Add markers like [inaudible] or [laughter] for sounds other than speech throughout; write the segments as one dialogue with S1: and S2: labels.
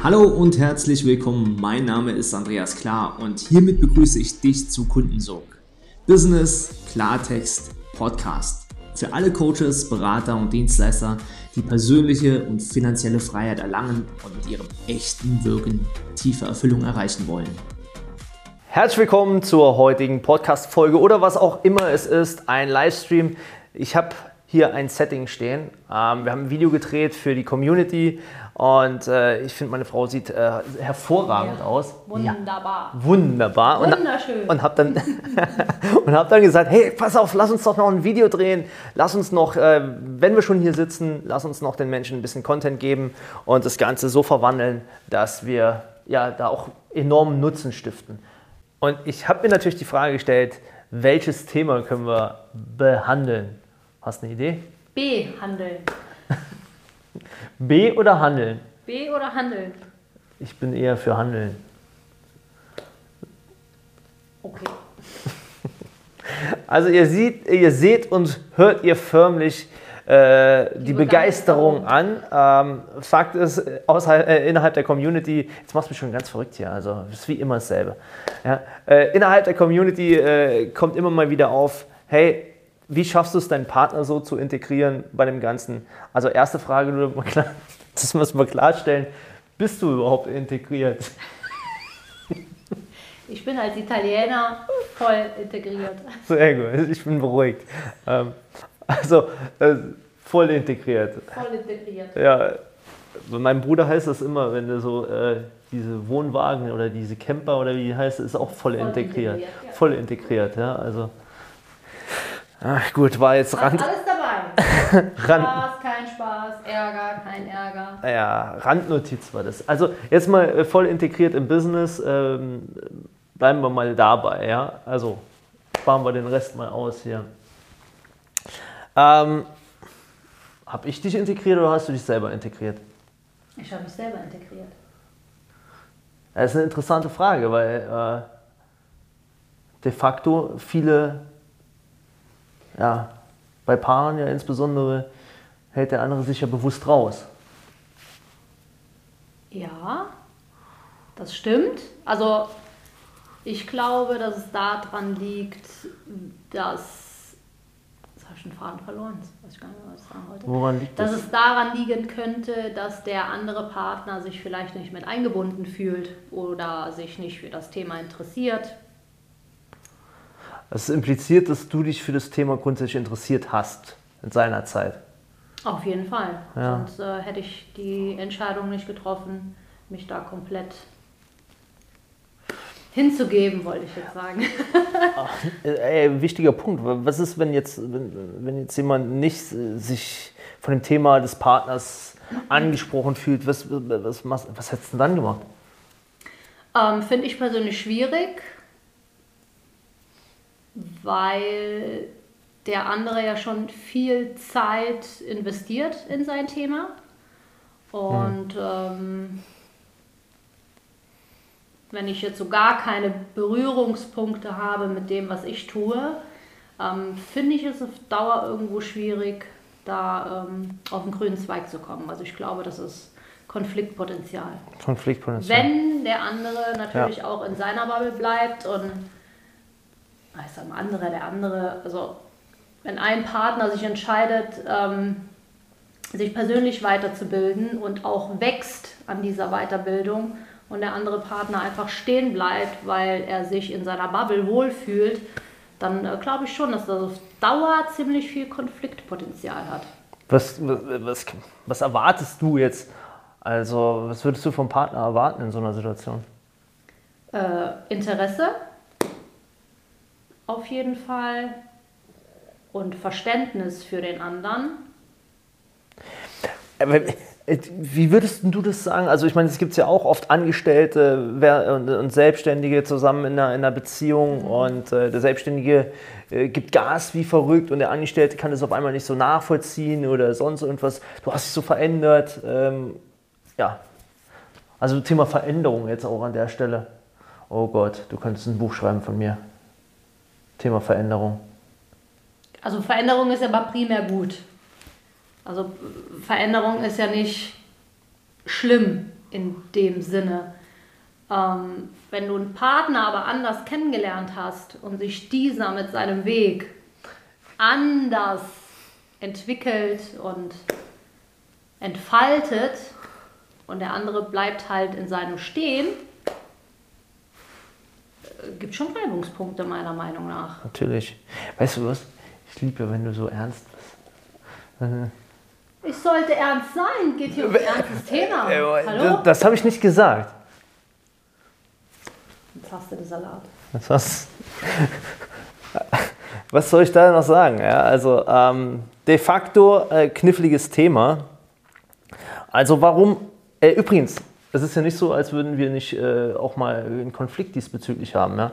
S1: Hallo und herzlich willkommen. Mein Name ist Andreas Klar und hiermit begrüße ich dich zu Kundensog. Business Klartext Podcast. Für alle Coaches, Berater und Dienstleister, die persönliche und finanzielle Freiheit erlangen und mit ihrem echten Wirken tiefe Erfüllung erreichen wollen.
S2: Herzlich willkommen zur heutigen Podcast-Folge oder was auch immer es ist, ein Livestream. Ich habe hier ein Setting stehen. Ähm, wir haben ein Video gedreht für die Community und äh, ich finde, meine Frau sieht äh, hervorragend
S3: Ja.
S2: aus.
S3: Wunderbar.
S2: Ja, wunderbar. Und-
S3: Wunderschön.
S2: Und habe dann, [laughs] und hab dann gesagt, hey, pass auf, lass uns doch noch ein Video drehen. Lass uns noch, äh, wenn wir schon hier sitzen, lass uns noch den Menschen ein bisschen Content geben und das Ganze so verwandeln, dass wir ja da auch enormen Nutzen stiften. Und ich habe mir natürlich die Frage gestellt, welches Thema können wir behandeln? Hast du eine Idee?
S3: B. Handeln. [laughs]
S2: B oder Handeln?
S3: B oder Handeln?
S2: Ich bin eher für Handeln.
S3: Okay. [laughs]
S2: Also ihr, seht, ihr seht und hört ihr förmlich äh, die, Begeisterung, an. Ähm, Fakt ist, äh, außerhalb, äh, innerhalb der Community, jetzt machst du mich schon ganz verrückt hier, also ist wie immer dasselbe. Ja, äh, innerhalb der Community äh, kommt immer mal wieder auf, hey, wie schaffst du es, deinen Partner so zu integrieren bei dem Ganzen? Also erste Frage, nur mal klar, [laughs] das müssen wir klarstellen, bist du überhaupt integriert? [laughs]
S3: Ich bin als Italiener voll integriert.
S2: Sehr gut, ich bin beruhigt. Ähm, also äh, voll integriert.
S3: Voll integriert.
S2: Ja, bei meinem Bruder heißt das immer, wenn du so äh, diese Wohnwagen oder diese Camper oder wie die heißt, ist auch voll,
S3: Voll
S2: integriert.
S3: integriert, ja.
S2: Voll integriert, ja. Also. Ach, gut, war jetzt Rand,
S3: alles dabei. [laughs]
S2: Rand,
S3: Spaß, kein Spaß, Ärger, kein Ärger.
S2: ja, Randnotiz war das. Also jetzt mal äh, voll integriert im Business, ähm, bleiben wir mal dabei, ja. Also sparen wir den Rest mal aus hier. Ähm, Habe ich dich integriert oder hast du dich selber integriert?
S3: Ich habe mich selber integriert.
S2: Das ist eine interessante Frage, weil äh, de facto viele, ja, bei Paaren ja insbesondere, hält der andere sich ja bewusst raus.
S3: Ja, das stimmt. Also ich glaube, dass es daran liegt, dass... Jetzt habe ich den Faden verloren. Jetzt weiß ich gar nicht mehr, was ich sagen wollte.
S2: Woran liegt
S3: Dass
S2: das?
S3: es daran liegen könnte, dass der andere Partner sich vielleicht nicht mit eingebunden fühlt oder sich nicht für das Thema interessiert.
S2: Das impliziert, dass du dich für das Thema grundsätzlich interessiert hast in seiner Zeit.
S3: Auf jeden Fall.
S2: Ja.
S3: Sonst äh, hätte ich die Entscheidung nicht getroffen, mich da komplett hinzugeben, wollte ich jetzt sagen. [laughs]
S2: Äh, Ey, wichtiger Punkt. Was ist, wenn jetzt, wenn, wenn jetzt jemand nicht äh, sich von dem Thema des Partners angesprochen fühlt? Was, was, was, was hättest du denn dann gemacht?
S3: Ähm, Finde ich persönlich schwierig, weil der andere ja schon viel Zeit investiert in sein Thema. Und ähm, wenn ich jetzt so gar keine Berührungspunkte habe mit dem, was ich tue, ähm, finde ich es auf Dauer irgendwo schwierig, da ähm, auf den grünen Zweig zu kommen. Also ich glaube, das ist Konfliktpotenzial.
S2: Konfliktpotenzial.
S3: Wenn der andere natürlich auch in seiner Bubble bleibt und sag mal andere, der andere, also wenn ein Partner sich entscheidet, ähm, sich persönlich weiterzubilden und auch wächst an dieser Weiterbildung und der andere Partner einfach stehen bleibt, weil er sich in seiner Bubble wohlfühlt, dann äh, glaube ich schon, dass das auf Dauer ziemlich viel Konfliktpotenzial hat.
S2: Was, was, was erwartest du jetzt? Also, was würdest du vom Partner erwarten in so einer Situation?
S3: Äh, Interesse auf jeden Fall und Verständnis für den anderen.
S2: Aber, äh, Wie würdest du das sagen? Also ich meine, es gibt ja auch oft Angestellte und, Selbstständige zusammen in einer, in einer Beziehung und äh, der Selbstständige äh, gibt Gas wie verrückt und der Angestellte kann das auf einmal nicht so nachvollziehen oder sonst irgendwas. Du hast dich so verändert. Ähm, ja, also Thema Veränderung jetzt auch an der Stelle. Oh Gott, du könntest ein Buch schreiben von mir. Thema Veränderung.
S3: Also Veränderung ist aber primär gut. Also Veränderung ist ja nicht schlimm. in dem Sinne. Ähm, wenn du einen Partner aber anders kennengelernt hast und sich dieser mit seinem Weg anders entwickelt und entfaltet und der andere bleibt halt in seinem Stehen, gibt schon Reibungspunkte meiner Meinung nach.
S2: Natürlich. Weißt du was? Ich liebe, wenn du so ernst bist.
S3: Ich sollte ernst sein, geht hier um ein ernstes Thema.
S2: Äh,
S3: Hallo?
S2: Das, das habe ich nicht gesagt.
S3: Jetzt hast du den Salat.
S2: Das war's. Was soll ich da noch sagen? Ja, also ähm, de facto äh, kniffliges Thema. Also warum? Äh, übrigens, es ist ja nicht so, als würden wir nicht äh, auch mal einen Konflikt diesbezüglich haben. Ja?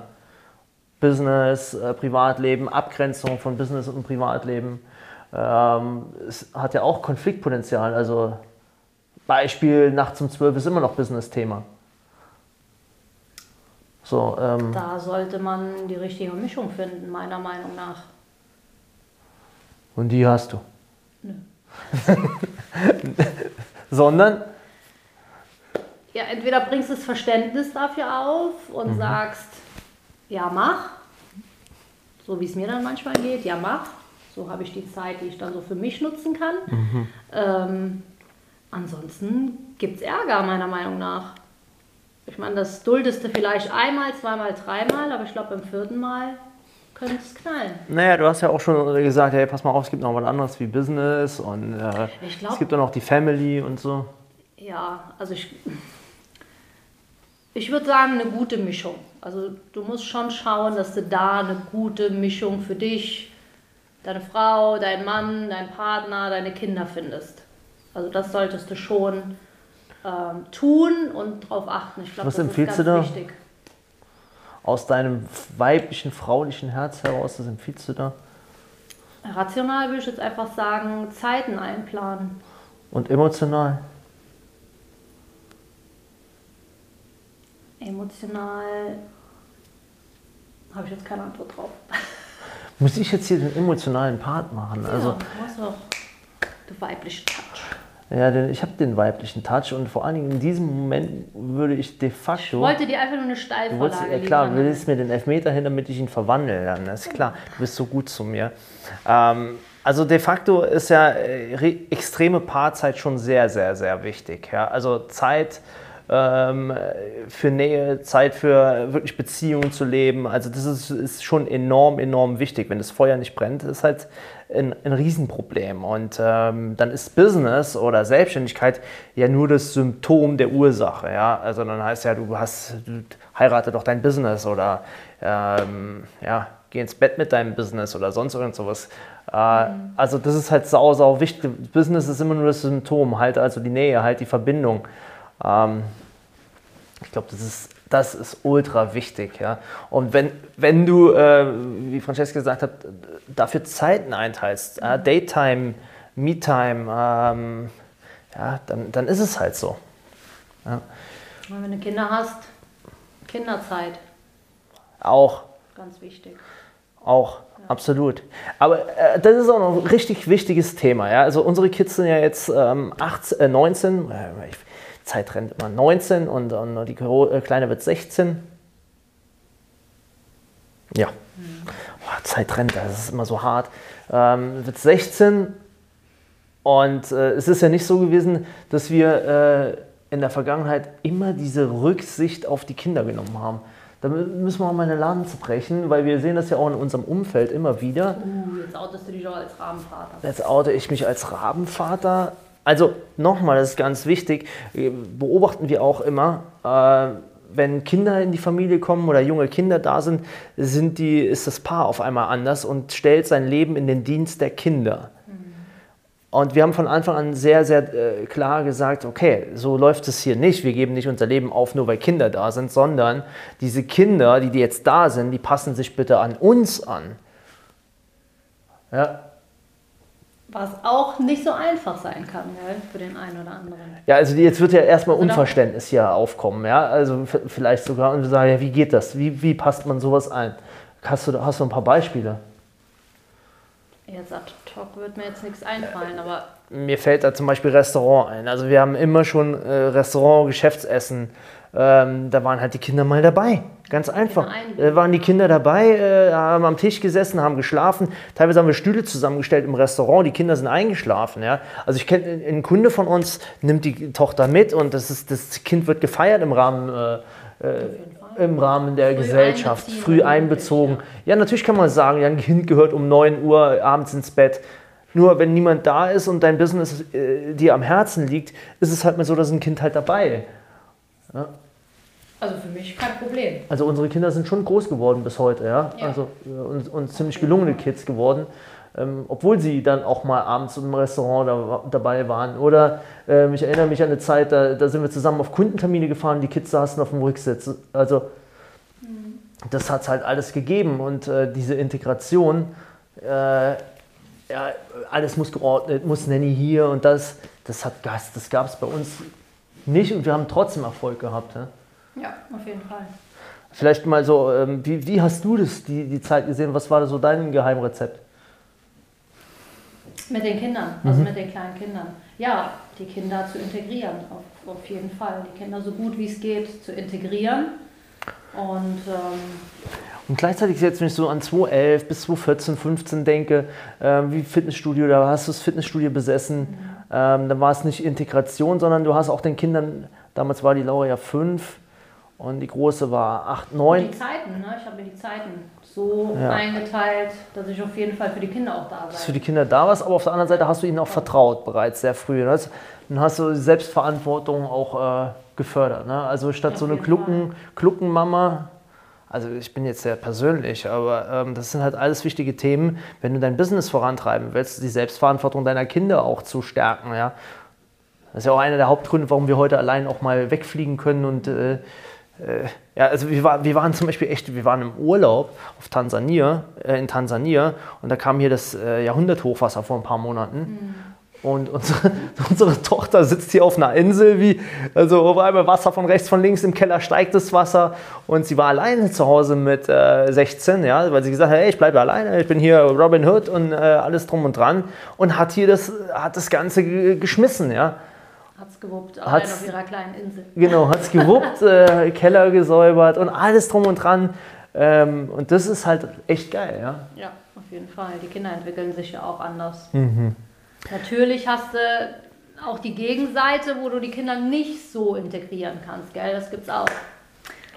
S2: Business, äh, Privatleben, Abgrenzung von Business und Privatleben. Ähm, es hat ja auch Konfliktpotenzial. Also Beispiel, nachts um 12 ist immer noch Business-Thema. So, ähm,
S3: Da sollte man die richtige Mischung finden, meiner Meinung nach.
S2: Und die hast du. [laughs] Sondern,
S3: Ja, entweder bringst du das Verständnis dafür auf und
S2: Mhm.
S3: sagst, ja, mach. So wie es mir dann manchmal geht, ja, mach. So habe ich die Zeit, die ich dann so für mich nutzen kann.
S2: Mhm.
S3: Ähm, ansonsten gibt es Ärger, meiner Meinung nach. Ich meine, das duldest du vielleicht einmal, zweimal, dreimal, aber ich glaube, beim vierten Mal könnte es knallen.
S2: naja, du hast ja auch schon gesagt, hey, pass mal auf, es gibt noch was anderes wie Business und äh,
S3: glaub-
S2: es gibt auch noch die Family und so.
S3: Ja, also ich, ich würde sagen, eine gute Mischung. Also du musst schon schauen, dass du da eine gute Mischung für dich, deine Frau, dein Mann, dein Partner, deine Kinder findest. Also das solltest du schon ähm, tun und darauf achten. Ich glaube,
S2: Was
S3: das
S2: empfiehlst
S3: ist
S2: du
S3: ganz
S2: da?
S3: wichtig.
S2: Aus deinem weiblichen, fraulichen Herz heraus, das empfiehlst du da?
S3: Rational würde ich jetzt einfach sagen, Zeiten einplanen.
S2: Und emotional?
S3: Emotional habe ich jetzt keine Antwort drauf. [laughs]
S2: Muss ich jetzt hier den emotionalen Part machen? Also,
S3: ja, du hast auch den weiblichen Touch.
S2: ja, denn ich habe den weiblichen Touch und vor allen Dingen in diesem Moment würde ich de
S3: Ich
S2: facto.
S3: wollte dir einfach nur eine
S2: Du wolltest,
S3: Steilvorlage
S2: ja klar,
S3: liefern.
S2: willst mir den Elfmeter hin, damit ich ihn verwandle. Dann ist klar, du bist so gut zu mir. Ähm, also de facto ist ja äh, re- extreme Paarzeit schon sehr, sehr, sehr wichtig. Ja? Also Zeit ähm, für Nähe, Zeit für wirklich Beziehungen zu leben. Also das ist, ist schon enorm, enorm wichtig. Wenn das Feuer nicht brennt, ist halt ein, ein Riesenproblem. Und ähm, dann ist Business oder Selbstständigkeit ja nur das Symptom der Ursache. Ja? Also dann heißt ja, du hast, du heirate doch dein Business oder ähm, ja, geh ins Bett mit deinem Business oder sonst irgend sowas. Äh, Also das ist halt sau, sau wichtig. Business ist immer nur das Symptom, halt also die Nähe, halt die Verbindung. Ähm, ich glaube, das ist, das ist ultra wichtig. Ja? Und wenn, wenn du, äh, wie Francesca gesagt hat, dafür Zeiten einteilst, äh, Daytime, Me-Time, ähm, ja, dann, dann ist es halt so. Ja.
S3: Und wenn du Kinder hast, Kinderzeit,
S2: Auch,
S3: ganz wichtig.
S2: auch, absolut. Aber äh, das ist auch noch ein richtig wichtiges Thema. Ja? Also unsere Kids sind ja jetzt ähm, 18, äh, 19, äh, ich, Zeit rennt immer 19 und, und die äh, Kleine wird 16. Ja, Boah, Zeit rennt, das ist immer so hart. Ähm, wird 16 und äh, es ist ja nicht so gewesen, dass wir äh, in der Vergangenheit immer diese Rücksicht auf die Kinder genommen haben. Da mü- müssen wir auch mal eine Lanze brechen, weil wir sehen das ja auch in unserem Umfeld immer wieder.
S3: Uh, jetzt outest du dich auch als Rahmenvater.
S2: Jetzt oute ich mich als Rabenvater. Also nochmal, das ist ganz wichtig, äh, beobachten wir auch immer, äh, wenn Kinder in die Familie kommen oder junge Kinder da sind, sind die, ist das Paar auf einmal anders und stellt sein Leben in den Dienst der Kinder. Und wir haben von Anfang an sehr, sehr äh, klar gesagt, okay, so läuft es hier nicht. Wir geben nicht unser Leben auf, nur weil Kinder da sind, sondern diese Kinder, die, die jetzt da sind, die passen sich bitte an uns an. Ja,
S3: Was auch nicht so einfach sein kann, gell, für den einen oder anderen.
S2: Ja, also jetzt wird ja erstmal
S3: Also da-
S2: Unverständnis hier aufkommen, ja. Also vielleicht sogar und wir sagen, ja, wie geht das? Wie, wie passt man sowas ein? Hast du, hast du ein paar Beispiele?
S3: Ja, Jetzt ad hoc wird mir jetzt nichts einfallen, aber.
S2: Mir fällt da zum Beispiel Restaurant ein. Also wir haben immer schon äh, Restaurant, Geschäftsessen. Ähm, da waren halt die Kinder mal dabei. Ganz einfach. Da äh, waren die Kinder dabei, äh, haben am Tisch gesessen, haben geschlafen. Teilweise haben wir Stühle zusammengestellt im Restaurant. Die Kinder sind eingeschlafen. Ja? Also ich kenne ein Kunde von uns nimmt die Tochter mit und das, ist, das Kind wird gefeiert im Rahmen. Äh, äh im Rahmen der früh Gesellschaft, früh einbezogen. Ja. ja, natürlich kann man sagen, ja, ein Kind gehört um 9 Uhr abends ins Bett. Nur wenn niemand da ist und dein Business äh, dir am Herzen liegt, ist es halt mal so, dass ein Kind halt dabei.
S3: Ja. Also für mich kein Problem.
S2: Also unsere Kinder sind schon groß geworden bis heute, ja. ja. Also äh, und, und ziemlich gelungene Kids geworden. Ähm, obwohl sie dann auch mal abends im Restaurant da, dabei waren. Oder ähm, ich erinnere mich an eine Zeit, da, da, sind wir zusammen auf Kundentermine gefahren, die Kids saßen auf dem Rücksitz. Also mhm. das hat es halt alles gegeben und äh, diese Integration, äh, ja, alles muss geordnet, muss Nanny hier und das, das, das gab es bei uns nicht und wir haben trotzdem Erfolg gehabt. Ja,
S3: ja auf jeden Fall.
S2: Vielleicht mal so, ähm, wie, wie hast du das, die, die Zeit gesehen? Was war da so dein Geheimrezept?
S3: Mit den Kindern, also mhm. mit den kleinen Kindern. Ja, die Kinder zu integrieren, auf, auf jeden Fall. Die Kinder so gut wie es geht zu integrieren. Und, ähm,
S2: und gleichzeitig jetzt, wenn ich so an 2011 bis 2014, 15 denke, äh, wie Fitnessstudio, da hast du das Fitnessstudio besessen, mhm. ähm, da war es nicht Integration, sondern du hast auch den Kindern, damals war die Laura ja fünf und die große war acht, neun.
S3: Die Zeiten, ne? ich habe mir die Zeiten so ja. eingeteilt, dass ich auf jeden Fall für die Kinder auch da war.
S2: Dass für die Kinder da warst, aber auf der anderen Seite hast du ihnen auch vertraut bereits sehr früh. Ne? Dann hast du Selbstverantwortung auch äh, gefördert. Ne? Also statt auf so eine Klucken, Kluckenmama, also ich bin jetzt sehr persönlich, aber ähm, das sind halt alles wichtige Themen, wenn du dein Business vorantreiben willst, die Selbstverantwortung deiner Kinder auch zu stärken. Ja? Das ist ja auch einer der Hauptgründe, warum wir heute allein auch mal wegfliegen können und äh, äh, ja, also wir, war, wir waren zum Beispiel echt, wir waren im Urlaub auf Tansania, äh, in Tansania und da kam hier das äh, Jahrhunderthochwasser vor ein paar Monaten. Mhm. Und unsere, [laughs] unsere, Tochter sitzt hier auf einer Insel, wie, also auf einmal Wasser von rechts, von links, im Keller steigt das Wasser. Und sie war alleine zu Hause mit äh, 16, ja, weil sie gesagt hat, hey, ich bleibe alleine, ich bin hier Robin Hood und äh, alles drum und dran. Und hat hier das, hat das Ganze geschmissen, ja.
S3: Hat es gewuppt, allein hat's, auf ihrer kleinen Insel.
S2: Genau, hat es gewuppt, [laughs] äh, Keller gesäubert und alles drum und dran. Ähm, und das ist halt echt geil, ja?
S3: Ja, auf jeden Fall. Die Kinder entwickeln sich ja auch anders. Mhm. Natürlich hast du auch die Gegenseite, wo du die Kinder nicht so integrieren kannst, gell? Das gibt's auch.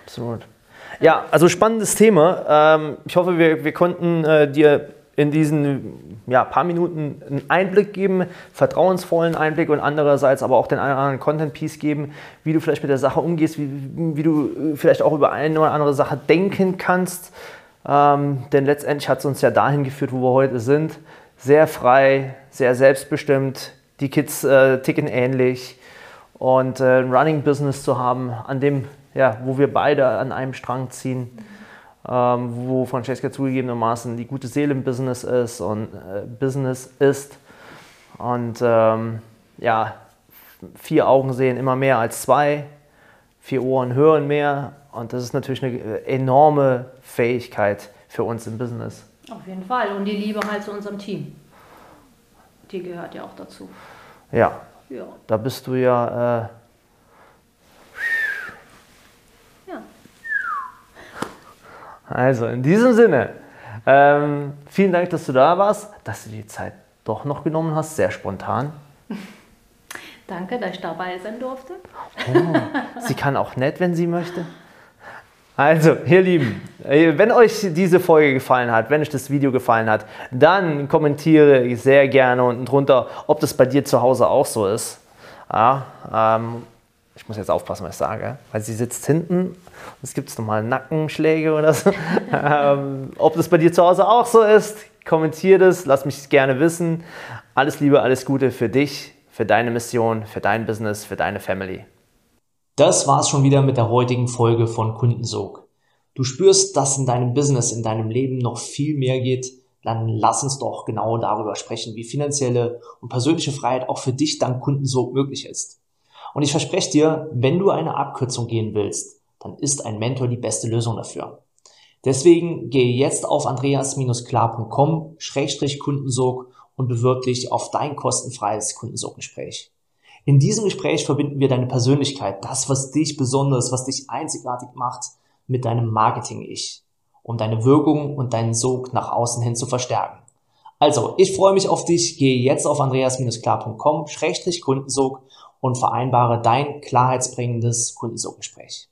S2: Absolut. Ja, also spannendes Thema. Ähm, ich hoffe, wir, wir konnten äh, dir in diesen ja, paar Minuten einen Einblick geben, vertrauensvollen Einblick und andererseits aber auch den anderen Content-Piece geben, wie du vielleicht mit der Sache umgehst, wie, wie du vielleicht auch über eine oder andere Sache denken kannst. Ähm, denn letztendlich hat es uns ja dahin geführt, wo wir heute sind. Sehr frei, sehr selbstbestimmt. Die Kids äh, ticken ähnlich. Und äh, ein Running-Business zu haben, an dem, ja, wo wir beide an einem Strang ziehen ähm, wo Francesca zugegebenermaßen die gute Seele im Business ist und äh, Business ist. Und ähm, ja, vier Augen sehen immer mehr als zwei, vier Ohren hören mehr. Und das ist natürlich eine äh, enorme Fähigkeit für uns im Business.
S3: Auf jeden Fall. Und die Liebe halt zu unserem Team. Die gehört ja auch dazu.
S2: Ja. ja. Da bist du ja äh, Also in diesem Sinne, ähm, vielen Dank, dass du da warst, dass du die Zeit doch noch genommen hast, sehr spontan. [laughs]
S3: Danke, dass ich dabei sein durfte.
S2: Oh, sie kann auch nett, wenn sie möchte. Also, ihr Lieben, äh, wenn euch diese Folge gefallen hat, wenn euch das Video gefallen hat, dann kommentiere sehr gerne unten drunter, ob das bei dir zu Hause auch so ist. Ja, ähm, ich muss jetzt aufpassen, was ich sage, weil sie sitzt hinten. Es gibt normal Nackenschläge oder so. [laughs] ähm, ob das bei dir zu Hause auch so ist, kommentiere das, lass mich gerne wissen. Alles Liebe, alles Gute für dich, für deine Mission, für dein Business, für deine Family.
S1: Das war's schon wieder mit der heutigen Folge von Kundensog. Du spürst, dass in deinem Business, in deinem Leben noch viel mehr geht, dann lass uns doch genau darüber sprechen, wie finanzielle und persönliche Freiheit auch für dich dank Kundensog möglich ist. Und ich verspreche dir, wenn du eine Abkürzung gehen willst, dann ist ein Mentor die beste Lösung dafür.
S2: Deswegen gehe jetzt auf andreas-klar.com-kundensog und bewirb dich auf dein kostenfreies Kundensoggespräch. In diesem Gespräch verbinden wir deine Persönlichkeit, das, was dich besonders, was dich einzigartig macht, mit deinem Marketing-Ich, um deine Wirkung und deinen Sog nach außen hin zu verstärken. Also, ich freue mich auf dich. Gehe jetzt auf andreas-klar.com-kundensog und vereinbare dein klarheitsbringendes Kundensoggespräch.